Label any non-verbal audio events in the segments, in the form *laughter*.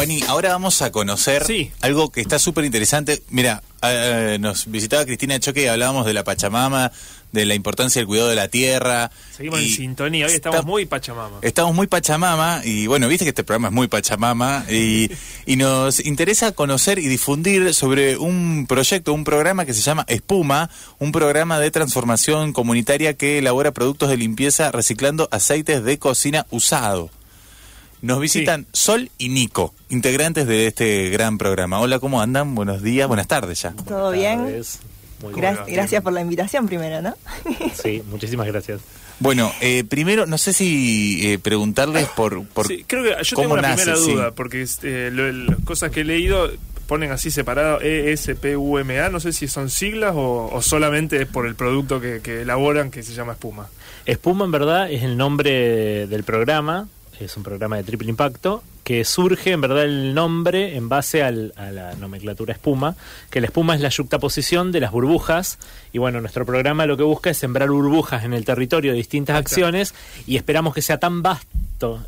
Juani, ahora vamos a conocer Sí. algo que está súper interesante. Mira, eh, nos visitaba Cristina Choque y hablábamos de la Pachamama, de la importancia del cuidado de la tierra. Seguimos en sintonía. Hoy estamos está- muy pachamama. Estamos muy Pachamama y bueno, viste que este programa es muy Pachamama y, *laughs* y nos interesa conocer y difundir sobre un proyecto, un programa que se llama Espuma, un programa de transformación comunitaria que elabora productos de limpieza reciclando aceites de cocina usado. Nos visitan Sol y Nico, integrantes de este gran programa. Hola, ¿cómo andan? Buenos días, buenas tardes ya. ¿Todo bien? Muy Gra- gracias por la invitación primero, ¿no? *laughs* Sí, muchísimas gracias. Bueno, eh, primero, no sé si eh, preguntarles por, por Sí, creo que yo cómo tengo una nace, primera sí. duda, porque este, lo- las cosas que he leído ponen así separado ESPUMA, no sé si son siglas o, o solamente es por el producto que, que elaboran que se llama espuma. Espuma en verdad es el nombre del programa, es un programa de triple impacto, que surge en verdad el nombre en base al- a la nomenclatura espuma, que la espuma es la yuxtaposición de las burbujas, y bueno, nuestro programa lo que busca es sembrar burbujas en el territorio de distintas acciones, y esperamos que sea tan vasto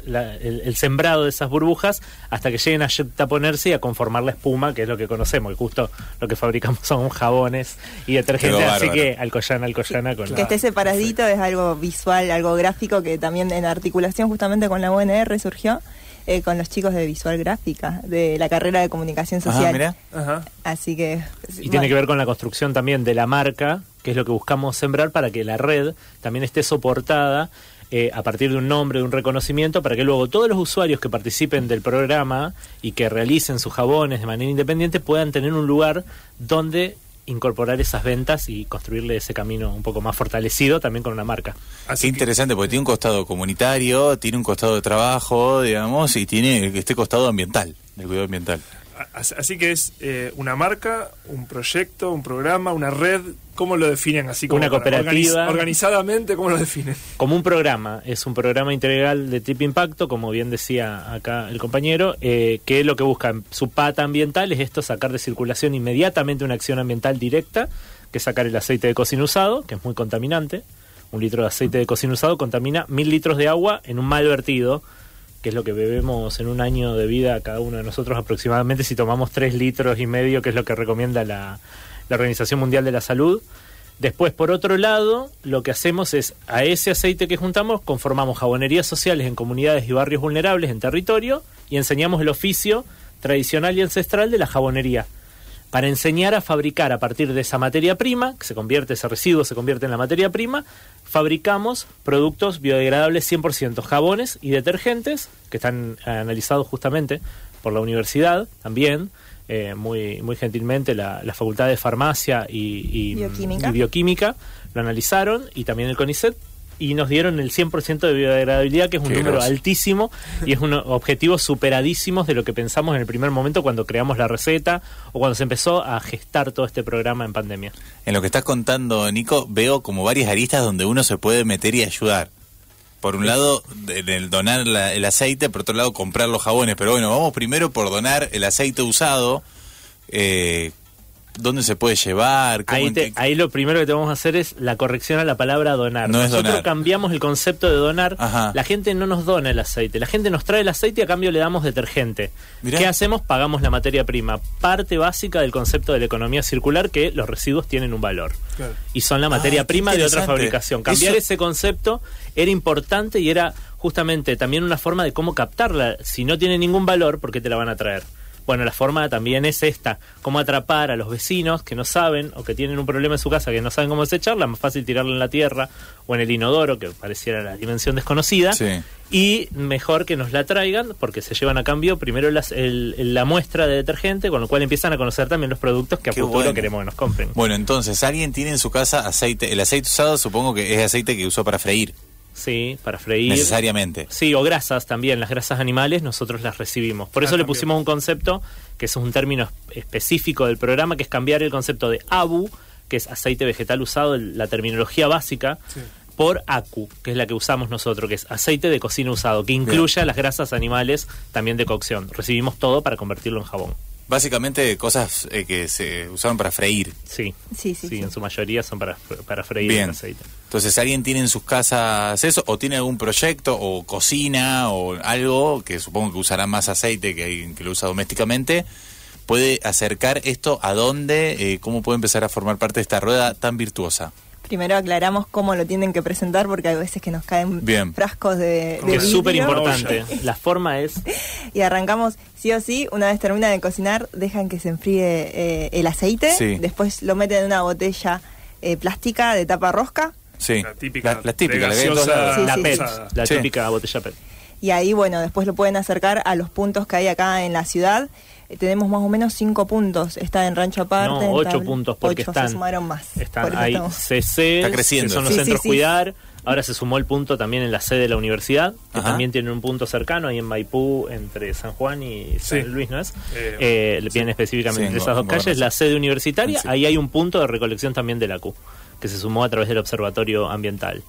la- el, el sembrado de esas burbujas hasta que lleguen a yuxtaponerse y a conformar la espuma, que es lo que conocemos, y justo lo que fabricamos son jabones y detergentes, así que alcoyana, alcoyana con que esté separadito es algo visual, algo gráfico que también en articulación justamente con la UNR surgió eh, con los chicos de visual gráfica, de la carrera de comunicación Ajá, social. mirá. Ajá. Así que... Y tiene que ver con la construcción también de la marca, que es lo que buscamos sembrar para que la red también esté soportada eh, a partir de un nombre, de un reconocimiento, para que luego todos los usuarios que participen del programa y que realicen sus jabones de manera independiente puedan tener un lugar donde incorporar esas ventas y construirle ese camino un poco más fortalecido también con una marca. Qué Así que- interesante, porque tiene un costado comunitario, tiene un costado de trabajo, digamos, y tiene este costado ambiental, del cuidado ambiental. Así que es eh, una marca, un proyecto, un programa, una red. ¿Cómo lo definen así? como Una cooperativa. organiz- organizadamente, ¿cómo lo definen? como un programa, es un programa integral de Trip Impacto, como bien decía acá el compañero, eh, que lo que busca su pata ambiental es esto, sacar de circulación inmediatamente una acción ambiental directa, que es sacar el aceite de cocina usado, que es muy contaminante. Un litro de aceite de cocina usado contamina mil litros de agua en un mal vertido, que es lo que bebemos en un año de vida cada uno de nosotros aproximadamente si tomamos tres litros y medio, que es lo que recomienda la, la Organización Mundial de la Salud. Después, por otro lado, lo que hacemos es a ese aceite que juntamos, conformamos jabonerías sociales en comunidades y barrios vulnerables en territorio y enseñamos el oficio tradicional y ancestral de la jabonería para enseñar a fabricar a partir de esa materia prima, que se convierte, ese residuo se convierte en la materia prima, fabricamos productos biodegradables 100%, jabones y detergentes, que están eh, analizados justamente por la universidad también, eh, muy, muy gentilmente la, la Facultad de Farmacia y, y- Bioquímica. y Bioquímica lo analizaron y también el CONICET y nos dieron el 100% de biodegradabilidad, que es un Qué número grosso. altísimo y es un objetivo superadísimos de lo que pensamos en el primer momento cuando creamos la receta o cuando se empezó a gestar todo este programa en pandemia. En lo que estás contando, Nico, veo como varias aristas donde uno se puede meter y ayudar. Por un lado, en el donar la- el aceite, por otro lado, comprar los jabones. Pero bueno, vamos primero por donar el aceite usado. Eh, ¿Dónde se puede llevar? ¿Cómo Ahí, te- qué- ahí lo primero que te vamos a hacer es la corrección a la palabra donar. No Nosotros donar. cambiamos el concepto de donar. Ajá. La gente no nos dona el aceite. La gente nos trae el aceite y a cambio le damos detergente. Mirá. ¿Qué hacemos? Pagamos la materia prima. Parte básica del concepto de la economía circular que los residuos tienen un valor. Claro. y son la Ah, materia qué prima de otra fabricación. Cambiar Eso- ese concepto era importante y era justamente también una forma de cómo captarla. Si no tiene ningún valor, ¿por qué te la van a traer? Bueno, la forma también es esta, cómo atrapar a los vecinos que no saben o que tienen un problema en su casa que no saben cómo desecharla, más fácil tirarla en la tierra o en el inodoro, que pareciera la dimensión desconocida, Sí. y mejor que nos la traigan porque se llevan a cambio primero las- el- el- la muestra de detergente, con lo cual empiezan a conocer también los productos que a Qué futuro bueno. queremos que nos compren. Bueno, entonces, alguien tiene en su casa aceite. El aceite usado supongo que es aceite que usó para freír, Sí, para freír. necesariamente. Sí, o grasas también, las grasas animales nosotros las recibimos. Por Ah, eso le también. pusimos un concepto, que es un término es- específico del programa, que es cambiar el concepto de ABU, que es aceite vegetal usado, la terminología básica, Sí. por ACU, que es la que usamos nosotros, que es aceite de cocina usado, que incluye las grasas animales también de cocción. Recibimos todo para convertirlo en jabón. Básicamente cosas eh, que se usaron para freír. Sí, Sí, sí, sí. en su mayoría son para, para freír Bien. el aceite. Entonces, ¿alguien tiene en sus casas eso? ¿O tiene algún proyecto? ¿O cocina? ¿O algo que supongo que usará más aceite que alguien que lo usa domésticamente? ¿Puede acercar esto a dónde? Eh, ¿Cómo puede empezar a formar parte de esta rueda tan virtuosa? Primero aclaramos cómo lo tienen que presentar porque hay veces que nos caen Bien. frascos de, de Que es súper importante. *laughs* La forma es Y arrancamos sí o sí, una vez termina de cocinar, dejan que se enfríe eh, el aceite, Sí. después lo meten en una botella eh, plástica de tapa rosca Sí, La típica la, la típica, la gaseosa. Sí, la sí, PET, la Sí. típica botella PET. y ahí, bueno, después lo pueden acercar a los puntos que hay acá en la ciudad. Eh, tenemos más o menos cinco puntos. Está en Rancho Aparte. No, en ocho puntos porque Ocho, están. se sumaron más. Están ahí CC, Está creciendo. que son los Sí, centros sí. cuidar. Ahora se sumó el punto también en la sede de la universidad, que Ajá. también tiene un punto cercano ahí en Maipú, entre San Juan y San Sí. Luis, ¿no es? Eh, Eh, específicamente Sí, entre en esas dos calles, la sede universitaria. Sí. Ahí hay un punto de recolección también de la Q, que se sumó a través del Observatorio Ambiental.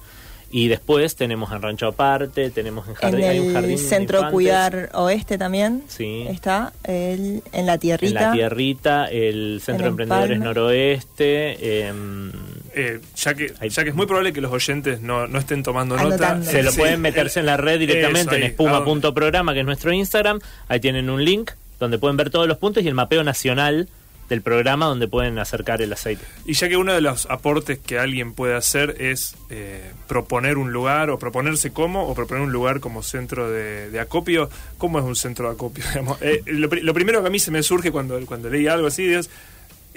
Y después tenemos en Rancho Aparte, tenemos en En jardín, hay un jardín el de centro Cuidar Oeste también Sí. está el, en la En tierrita. la Tierrita, el Centro de el Emprendedores Palme. Noroeste. em, Eh, ya, que, ya que es muy probable que los oyentes no, no estén tomando nota. Anotando. Se lo Sí, pueden meterse eh, en la red directamente eso en espuma.programa, que es nuestro Instagram. Ahí tienen un link donde pueden ver todos los puntos y el mapeo nacional del programa donde pueden acercar el aceite. Y ya que uno de los aportes que alguien puede hacer es eh, proponer un lugar o proponerse como o proponer un lugar como centro de, acopio, ¿cómo es un centro de acopio? *laughs* Eh, lo, lo primero que a mí se me surge cuando, cuando leí algo así es,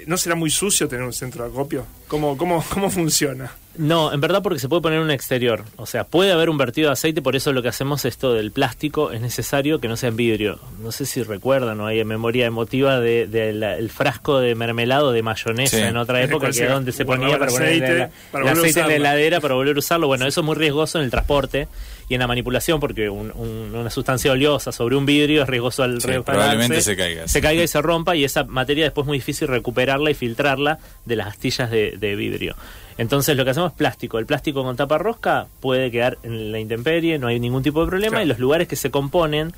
¿no será muy sucio tener un centro de acopio? ¿Cómo, cómo, cómo funciona? No, en verdad porque se puede poner un exterior. O sea, puede haber un vertido de aceite, por eso lo que hacemos esto del plástico es necesario que no sea en vidrio. No sé si recuerdan o hay memoria emotiva del de, el frasco de mermelado de mayonesa Sí. en otra época, que es donde se ponía el para poner aceite, la- para el volver a aceite en la heladera para volver a usarlo. Bueno, eso es muy riesgoso en el transporte y en la manipulación porque un- un- una sustancia oleosa sobre un vidrio es riesgoso al Sí, probablemente se caiga, Se caiga y se rompa y esa materia después es muy difícil recuperarla y filtrarla de las astillas de, de vidrio. Entonces lo que hacemos es plástico. El plástico con tapa rosca puede quedar en la intemperie, no hay ningún tipo de problema Claro. y los lugares que se componen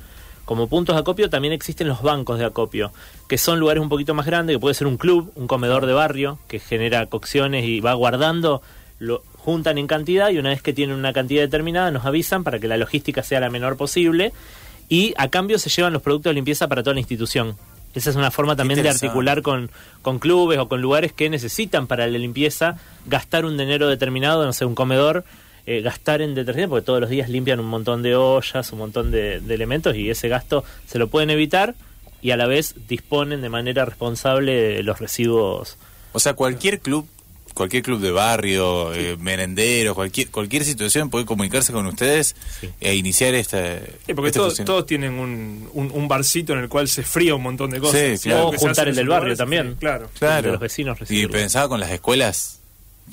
como puntos de acopio también existen los bancos de acopio, que son lugares un poquito más grandes, que puede ser un club, un comedor de barrio, que genera cocciones y va guardando, lo juntan en cantidad y una vez que tienen una cantidad determinada nos avisan para que la logística sea la menor posible y a cambio se llevan los productos de limpieza para toda la institución. Esa es una forma también de articular con, con clubes o con lugares que necesitan para la limpieza gastar un dinero determinado, no sé, un comedor, eh, gastar en detergente, porque todos los días limpian un montón de ollas, un montón de, de elementos y ese gasto se lo pueden evitar y a la vez disponen de manera responsable de los residuos. O sea, cualquier club, cualquier club de barrio, eh, merendero, cualquier cualquier situación puede comunicarse con ustedes Sí. e iniciar esta. Sí, porque todos, funcionamiento. todos tienen un, un, un barcito en el cual se fría un montón de cosas. Sí, claro. O juntar el del barrio lugares, también. sí, claro. Claro. de los vecinos y recibirlo. pensaba con las escuelas,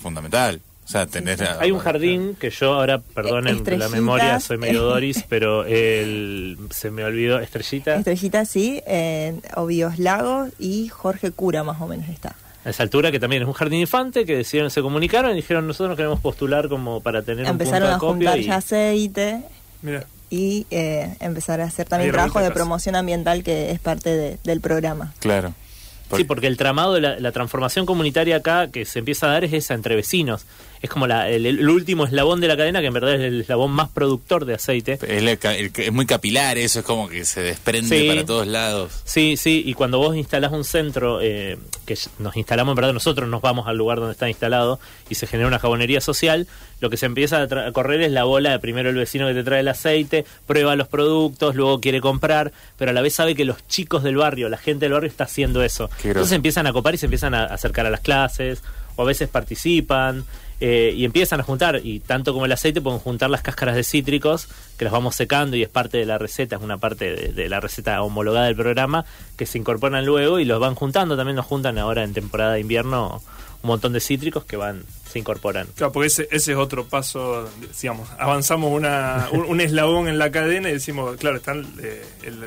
fundamental. O sea, tener. a- Hay un jardín que yo ahora, perdonen la Estrellitas. memoria, soy medio *laughs* Doris, pero el, se me olvidó, Estrellita. Estrellita, sí, en Obvios Lagos y Jorge Cura más o menos está. A esa altura, que también es un jardín infante, que decidieron, se comunicaron y dijeron, nosotros nos queremos postular como para tener Empezaron un a punto de acopio juntar y ya aceite Mira, y eh, empezar a hacer también Ahí trabajo de promoción ambiental que es parte de- del programa. Claro. Sí, porque el tramado de la, la transformación comunitaria acá que se empieza a dar es esa entre vecinos. Es como la- el, el último eslabón de la cadena, que en verdad es el eslabón más productor de aceite. Es, la el- es muy capilar, eso es como que se desprende Sí. para todos lados. Sí, sí, y cuando vos instalás un centro, eh, que nos instalamos, en verdad nosotros nos vamos al lugar donde está instalado y se genera una jabonería social, lo que se empieza a, a correr es la bola de primero el vecino que te trae el aceite, prueba los productos, luego quiere comprar, pero a la vez sabe que los chicos del barrio, la gente del barrio está haciendo eso. Entonces empiezan a copar y se empiezan a acercar a las clases, o a veces participan. Eh, y empiezan a juntar, y tanto como el aceite, pueden juntar las cáscaras de cítricos, que las vamos secando y es parte de la receta, es una parte de, de la receta homologada del programa, que se incorporan luego y los van juntando. También nos juntan ahora en temporada de invierno un montón de cítricos que van se incorporan. claro, porque ese, ese es otro paso, digamos, avanzamos una, un, un eslabón en la cadena y decimos, claro, está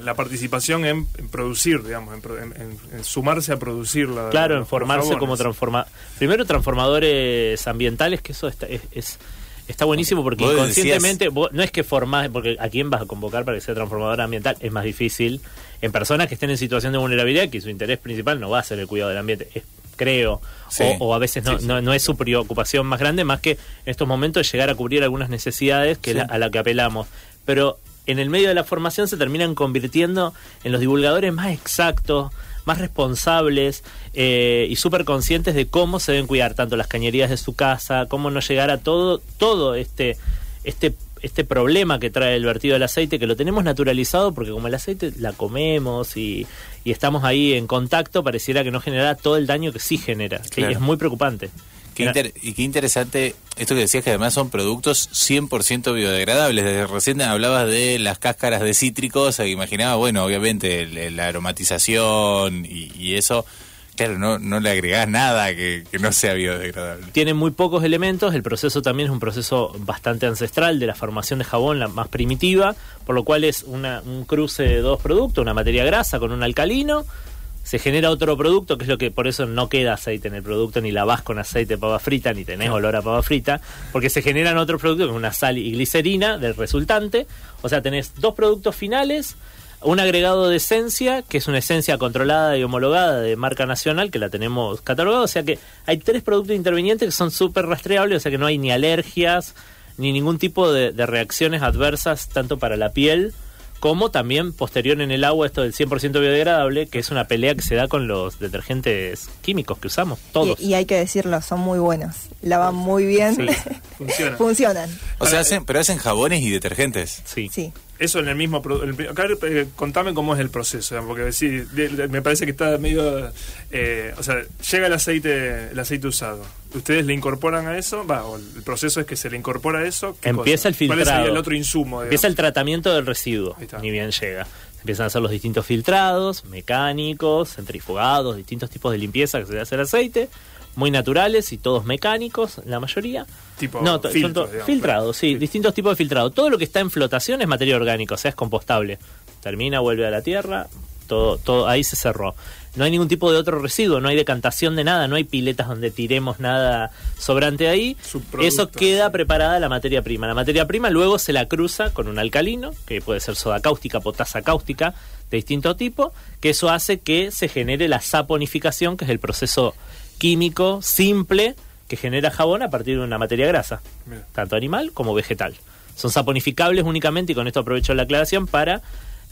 la participación en, en producir, digamos, en, pro- en- sumarse a producir la, Claro, en formarse como transforma primero transformadores ambientales, que eso está- es, es, Está buenísimo porque Vos inconscientemente, vos- no es que formás, porque a quién vas a convocar para que sea transformadora ambiental, es más difícil. En personas que estén en situación de vulnerabilidad, que su interés principal no va a ser el cuidado del ambiente, es- creo, Sí. o, o a veces no, no, no es su preocupación más grande, más que en estos momentos llegar a cubrir algunas necesidades que la- a la que apelamos. Pero en el medio de la formación se terminan convirtiendo en los divulgadores más exactos, más responsables eh, y súper conscientes de cómo se deben cuidar tanto las cañerías de su casa, cómo no llegar a todo, todo este, este, este problema que trae el vertido del aceite, que lo tenemos naturalizado porque como el aceite la comemos y, y estamos ahí en contacto, pareciera que no genera todo el daño que sí genera. Claro. es muy preocupante. Qué inter- y qué interesante esto que decías que además son productos 100% biodegradables. Desde recién hablabas de las cáscaras de cítricos, e imaginaba, bueno, obviamente el- la aromatización y, y eso. Claro, no, no le agregás nada que, que no sea biodegradable. tiene muy pocos elementos, el proceso también es un proceso bastante ancestral de la formación de jabón, la más primitiva, por lo cual es una- un cruce de dos productos, una materia grasa con un alcalino, se genera otro producto, que es lo que por eso no queda aceite en el producto, ni lavás con aceite de pava frita, ni tenés olor a pava frita, porque se generan otros productos con una sal y glicerina del resultante, o sea, tenés dos productos finales, un agregado de esencia, que es una esencia controlada y homologada de marca nacional, que la tenemos catalogada. O sea que hay tres productos intervinientes que son súper rastreables, o sea que no hay ni alergias, ni ningún tipo de, de reacciones adversas, tanto para la piel como también posterior en el agua, esto del 100% biodegradable, que es una pelea que se da con los detergentes químicos que usamos, todos. Y, y hay que decirlo, son muy buenos. Lavan muy bien. Sí, funciona. *laughs* Funcionan. O sea, hacen, pero hacen jabones y detergentes. sí. Sí. Eso en el mismo... el acá, eh, contame cómo es el proceso, digamos, porque sí, de- de- me parece que está medio... eh, o sea, llega el aceite el aceite usado. ¿Ustedes le incorporan a eso? Va, o el proceso es que se le incorpora a eso. ¿qué Empieza cosa? el filtrado. ¿Cuál sería el otro insumo? Empieza el digamos? tratamiento del residuo, ni bien llega. Empiezan a hacer los distintos filtrados, mecánicos, centrifugados, distintos tipos de limpieza que se le hace al aceite, muy naturales y todos mecánicos, la mayoría. Tipo no, filtros, digamos. filtrados, sí, Sí. distintos tipos de filtrado. Todo lo que está en flotación es materia orgánica, o sea, es compostable. Termina, vuelve a la tierra, todo, todo ahí se cerró. No hay ningún tipo de otro residuo, no hay decantación de nada, no hay piletas donde tiremos nada sobrante ahí. Eso queda sí. preparada la materia prima. La materia prima luego se la cruza con un alcalino, que puede ser soda cáustica, potasa cáustica, de distinto tipo, que eso hace que se genere la saponificación, que es el proceso químico simple que genera jabón a partir de una materia grasa, Mira. tanto animal como vegetal. Son saponificables únicamente, y con esto aprovecho la aclaración, para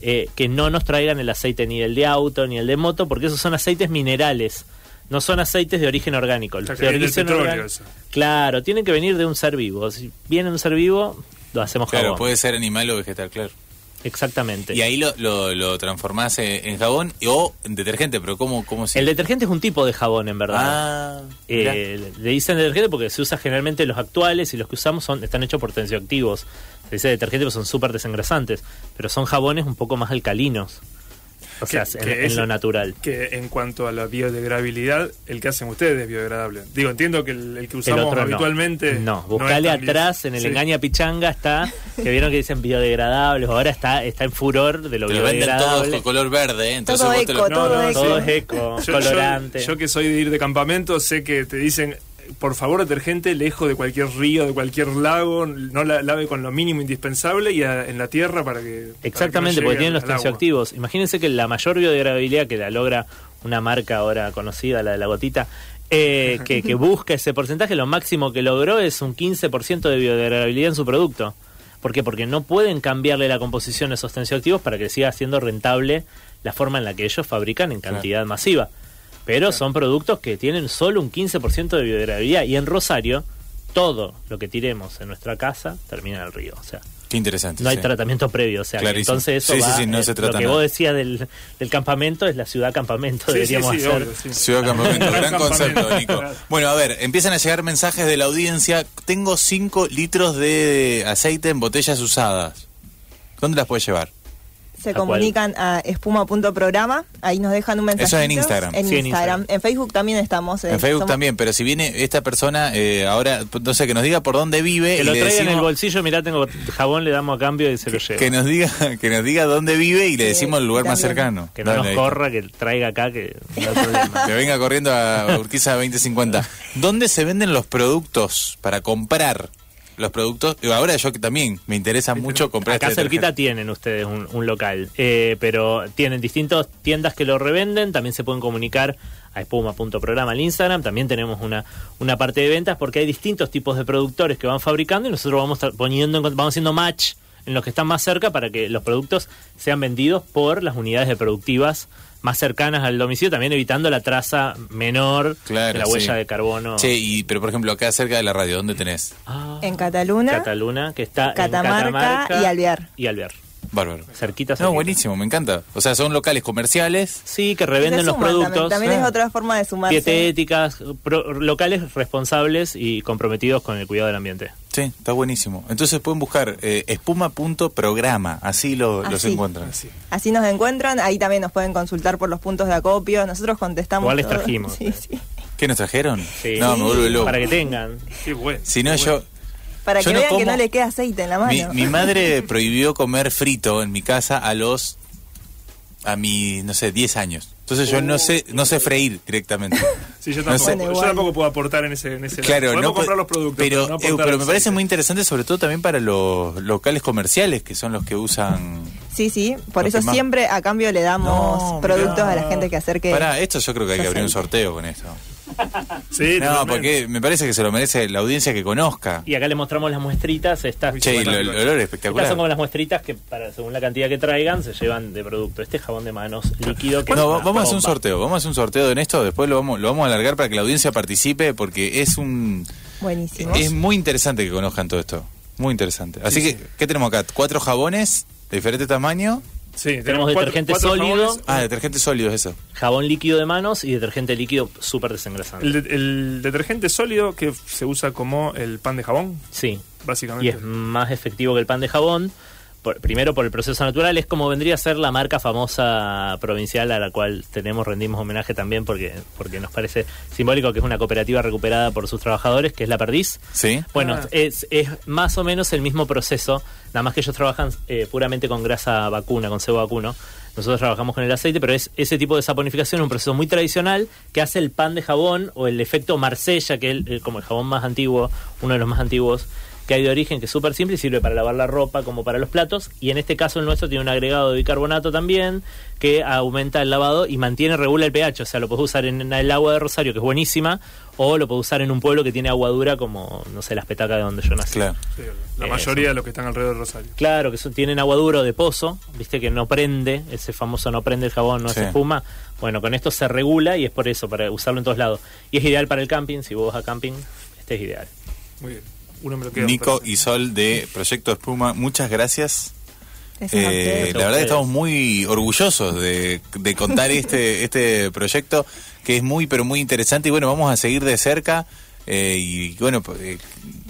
eh, que no nos traigan el aceite ni el de auto ni el de moto, porque esos son aceites minerales, no son aceites de origen orgánico. O sea, de origen petróleo orgánico-. Claro, tienen que venir de un ser vivo. Si viene de un ser vivo, lo hacemos Claro, jabón. puede ser animal o vegetal, claro. Exactamente. Y ahí lo, lo, lo transformás en, jabón o en detergente, pero ¿cómo, cómo se...? El detergente es un tipo de jabón, en verdad. Ah. Eh, le dicen detergente porque se usa generalmente los actuales y los que usamos son están hechos por tensioactivos. Se dice detergente porque son súper desengrasantes, pero son jabones un poco más alcalinos. O sea, Que- en, lo natural. Que en cuanto a la biodegradabilidad, el que hacen ustedes es biodegradable. Digo, entiendo que el, el que usamos el otro no. habitualmente. No, es buscale atrás en el Sí. engaña pichanga está, que vieron que dicen biodegradables, ahora está está en furor de lo Te lo venden todo biodegradable. con color verde, ¿eh? entonces Todo vos te lo- eco, todo No, no, eco. Todo es eco, Yo- yo- colorante. Yo, que soy de ir de campamento, sé que te dicen, por favor, detergente lejos de cualquier río, de cualquier lago, no la lave con lo mínimo indispensable y a- en la tierra para que. para Exactamente, que no porque tienen los tensioactivos. Imagínense que la mayor biodegradabilidad que la logra una marca ahora conocida, la de la gotita, eh, *laughs* que, que busca ese porcentaje, lo máximo que logró es un 15% de biodegradabilidad en su producto. ¿Por qué? Porque no pueden cambiarle la composición a esos tensioactivos para que siga siendo rentable la forma en la que ellos fabrican en cantidad masiva. Pero son productos que tienen solo un 15% de biodegradabilidad. Y en Rosario, todo lo que tiremos en nuestra casa termina en el río. O sea, Qué interesante. no hay sí. tratamiento previo, o sea, que entonces eso Sí, va, sí, no eh, se trata lo que nada. vos decías del, del campamento es la ciudad campamento, deberíamos hacer. obvio. Ciudad Campamento, gran *laughs* Gran concepto. Nico. Bueno, a ver, empiezan a llegar mensajes de la audiencia. Tengo 5 litros de aceite en botellas usadas. ¿Dónde las puedes llevar? Se ¿A cuál? comunican a espuma.programa, ahí nos dejan un mensaje. Eso en Instagram. En Sí, en Instagram. En Facebook también estamos. eh, En Facebook somos- también, pero si viene esta persona, eh, ahora, no sé, que nos diga por dónde vive Que y lo le traiga en el bolsillo, mirá, tengo jabón, le damos a cambio y se lo lleva. que nos diga que nos diga dónde vive y le Sí, decimos el lugar más cercano. Que no Dale, nos ahí. corra, que traiga acá, que no hay problema. *laughs* Que venga corriendo a Urquiza 2050. ¿Dónde se venden los productos para comprar? Los productos. Y Ahora yo que también me interesa mucho comprar Acá este cerquita tienen ustedes un, un local, eh, pero tienen distintas tiendas que lo revenden, también se pueden comunicar a espuma.programa al Instagram, también tenemos una, una parte de ventas porque hay distintos tipos de productores que van fabricando y nosotros vamos poniendo, vamos haciendo match en los que están más cerca para que los productos sean vendidos por las unidades de productivas más cercanas al domicilio, también evitando la traza menor Claro, de la huella sí. de carbono. Y, pero por ejemplo, acá cerca de la radio, ¿dónde tenés? Ah, En Cataluna, Cataluna, que está Catamarca en Catamarca y Alvear. Y Alvear. Bárbaro. Cerquita, No, buenísimo, me encanta. O sea, son locales comerciales. Sí, que revenden los productos. También, También Ah. es otra forma de sumarse. Dietéticas, pro- locales responsables y comprometidos con el cuidado del ambiente. Sí, está buenísimo. Entonces pueden buscar eh, espuma.programa, así lo, los Así. encuentran. Así. Así nos encuentran, ahí también nos pueden consultar por los puntos de acopio. Nosotros contestamos. Igual les trajimos. *laughs* Sí, sí. ¿Qué nos trajeron? Sí. No, me vuelve loco. Para que tengan. Qué bueno. Si no, qué yo... bueno. Para que no vean que no le queda aceite en la mano. Mi, mi *laughs* madre prohibió comer frito en mi casa a los... a mi, no sé, 10 años. Entonces yo no sé no sé freír directamente. *laughs* Sí, yo No tampoco, sé. yo tampoco puedo aportar en ese, en ese lado. Claro, Podemos no comprar los productos, pero, no eh, pero me parece aceite. muy interesante sobre todo también para los locales comerciales que son los que usan Sí, sí, por eso siempre a cambio le damos No, productos mirá. a la gente que acerque. Para esto yo creo que hay que abrir un sorteo con esto. *laughs* Sí, No, porque me parece que se lo merece la audiencia que conozca. Y acá les mostramos las muestritas. Estas, Che, bueno, el olor es estas espectacular. son como las muestritas que, para según la cantidad que traigan, se llevan de producto. Este jabón de manos líquido que No, vamos a hacer un sorteo, vamos a hacer un sorteo en esto, después lo vamos, lo vamos a alargar para que la audiencia participe porque es un Buenísimo. es muy interesante que conozcan todo esto. Muy interesante. Así que, ¿qué tenemos acá? Cuatro jabones de diferente tamaño. Sí, Tenemos cuatro- detergente cuatro sólido. jabones. Ah, detergentes sólidos, eso. Jabón líquido de manos y detergente líquido súper desengrasante. El, de- el detergente sólido que se usa como el pan de jabón, Sí, básicamente. y es más efectivo que el pan de jabón. Por- primero por el proceso natural, es como vendría a ser la marca famosa provincial a la cual tenemos, rendimos homenaje también porque, porque nos parece simbólico que es una cooperativa recuperada por sus trabajadores, que es la Perdiz. ¿Sí? Bueno, Ah. es, es más o menos el mismo proceso, nada más que ellos trabajan eh, puramente con grasa vacuna, con cebo vacuno. Nosotros trabajamos con el aceite, pero es ese tipo de saponificación, un proceso muy tradicional que hace el pan de jabón o el efecto Marsella, que es el- el- como el jabón más antiguo, uno de los más antiguos que hay de origen, que es súper simple y sirve para lavar la ropa como para los platos. Y en este caso el nuestro tiene un agregado de bicarbonato también, que aumenta el lavado y mantiene, regula el pH. O sea, lo puedes usar en el agua de Rosario, que es buenísima, o lo puedes usar en un pueblo que tiene agua dura como, no sé, las petacas de donde yo nací. Claro. Sí, la mayoría de los que están alrededor de Rosario. Claro, que son- tienen agua duro de pozo, viste que no prende, ese famoso no prende el jabón, no Sí. es espuma. Bueno, con esto se regula y es por eso, para usarlo en todos lados. Y es ideal para el camping, si vos vas a camping, este es ideal. Muy bien. Uno me lo queda. Nico y Sol de Proyecto Espuma, muchas gracias. Eh, la verdad estamos muy orgullosos de, de contar este, *laughs* este proyecto que es muy pero muy interesante y bueno, vamos a seguir de cerca eh, y bueno, pues, eh,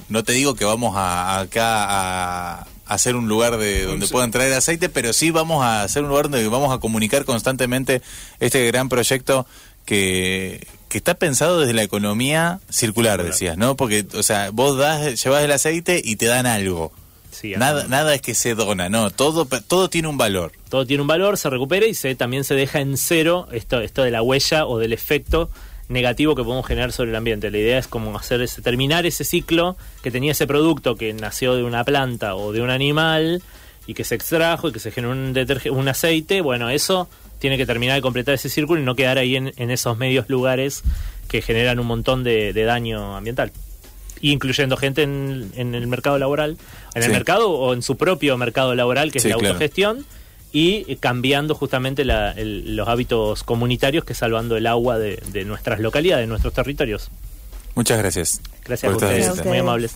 no te digo que vamos a, acá a, a hacer un lugar de donde sí. puedan traer aceite, pero sí vamos a hacer un lugar donde vamos a comunicar constantemente este gran proyecto que, que está pensado desde la economía circular, decías, ¿no? Porque, o sea, vos das, llevas el aceite y te dan algo. Sí, Nada, nada es que se dona, no, todo, todo tiene un valor. todo tiene un valor, se recupera y se también se deja en cero esto, esto de la huella o del efecto negativo que podemos generar sobre el ambiente. La idea es como hacer ese, terminar ese ciclo que tenía ese producto que nació de una planta o de un animal y que se extrajo y que se generó un, un aceite. Bueno, eso tiene que terminar de completar ese círculo y no quedar ahí en, en esos medios lugares que generan un montón de, de daño ambiental. Incluyendo gente en, en el mercado laboral, en el mercado o en su propio mercado laboral, que Sí, es la claro. autogestión y cambiando justamente la- el- los hábitos comunitarios que salvando el agua de, de nuestras localidades, de nuestros territorios. Muchas gracias. Gracias a ustedes, muy amables.